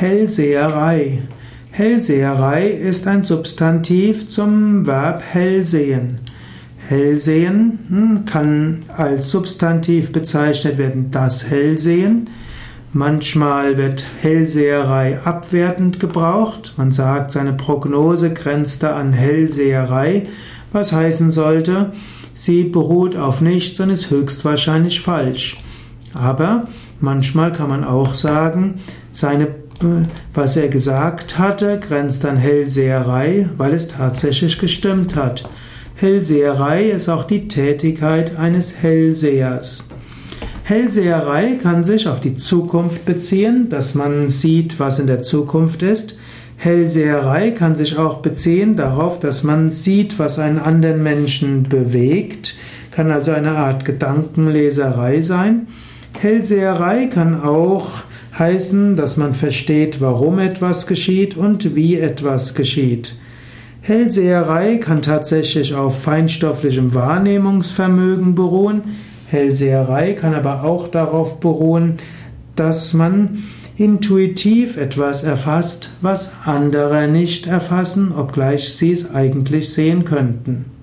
Hellseherei. Hellseherei ist ein Substantiv zum Verb hellsehen. Hellsehen hm, kann als Substantiv bezeichnet werden, das Hellsehen. Manchmal wird Hellseherei abwertend gebraucht. Man sagt, seine Prognose grenzte an Hellseherei, was heißen sollte, sie beruht auf nichts und ist höchstwahrscheinlich falsch. Aber manchmal kann man auch sagen, seine, was er gesagt hatte, grenzt an Hellseherei, weil es tatsächlich gestimmt hat. Hellseherei ist auch die Tätigkeit eines Hellsehers. Hellseherei kann sich auf die Zukunft beziehen, dass man sieht, was in der Zukunft ist. Hellseherei kann sich auch beziehen darauf, dass man sieht, was einen anderen Menschen bewegt, kann also eine Art Gedankenleserei sein. Hellseherei kann auch heißen, dass man versteht, warum etwas geschieht und wie etwas geschieht. Hellseherei kann tatsächlich auf feinstofflichem Wahrnehmungsvermögen beruhen. Hellseherei kann aber auch darauf beruhen, dass man intuitiv etwas erfasst, was andere nicht erfassen, obgleich sie es eigentlich sehen könnten.